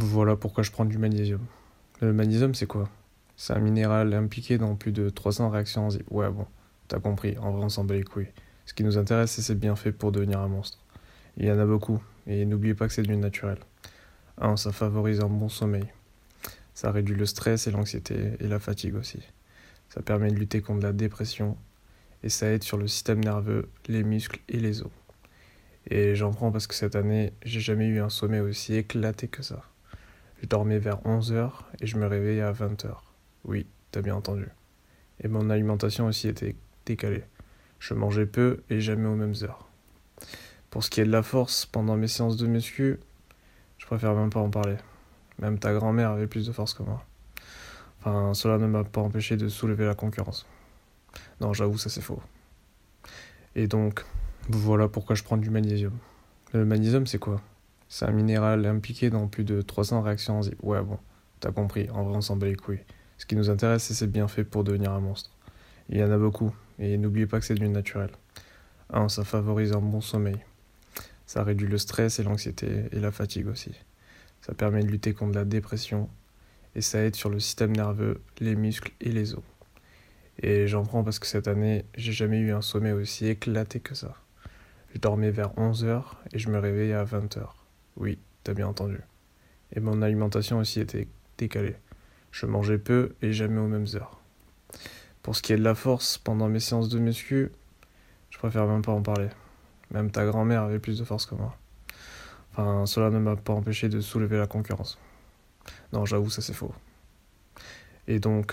Voilà pourquoi je prends du magnésium. Le magnésium, c'est quoi? C'est un minéral impliqué dans plus de 300 réactions enzymes. Ouais, bon, t'as compris, en vrai, on s'en bat les couilles. Ce qui nous intéresse, c'est ses bienfaits pour devenir un monstre. Il y en a beaucoup, et n'oubliez pas que c'est du naturel. 1. Ça favorise un bon sommeil. Ça réduit le stress et l'anxiété, et la fatigue aussi. Ça permet de lutter contre la dépression, et ça aide sur le système nerveux, les muscles et les os. Et j'en prends parce que cette année, j'ai jamais eu un sommeil aussi éclaté que ça. Je dormais vers 11h et je me réveillais à 20h. Oui, t'as bien entendu. Et mon alimentation aussi était décalée. Je mangeais peu et jamais aux mêmes heures. Pour ce qui est de la force, pendant mes séances de muscu, je préfère même pas en parler. Même ta grand-mère avait plus de force que moi. Enfin, cela ne m'a pas empêché de soulever la concurrence. Non, j'avoue, ça c'est faux. Et donc, voilà pourquoi je prends du magnésium. Le magnésium, c'est quoi? C'est un minéral impliqué dans plus de 300 réactions enzymes. Ouais, bon, t'as compris, en vrai, on s'en bat les couilles. Ce qui nous intéresse, c'est ses bienfaits pour devenir un monstre. Il y en a beaucoup, et n'oubliez pas que c'est du naturel. 1. Ça favorise un bon sommeil. Ça réduit le stress et l'anxiété, et la fatigue aussi. Ça permet de lutter contre la dépression, et ça aide sur le système nerveux, les muscles et les os. Et j'en prends parce que cette année, j'ai jamais eu un sommeil aussi éclaté que ça. Je dormais vers 11h et je me réveillais à 20h. Oui, t'as bien entendu. Et mon alimentation aussi était décalée. Je mangeais peu et jamais aux mêmes heures. Pour ce qui est de la force, pendant mes séances de muscu, je préfère même pas en parler. Même ta grand-mère avait plus de force que moi. Enfin, cela ne m'a pas empêché de soulever la concurrence. Non, j'avoue, ça c'est faux. Et donc,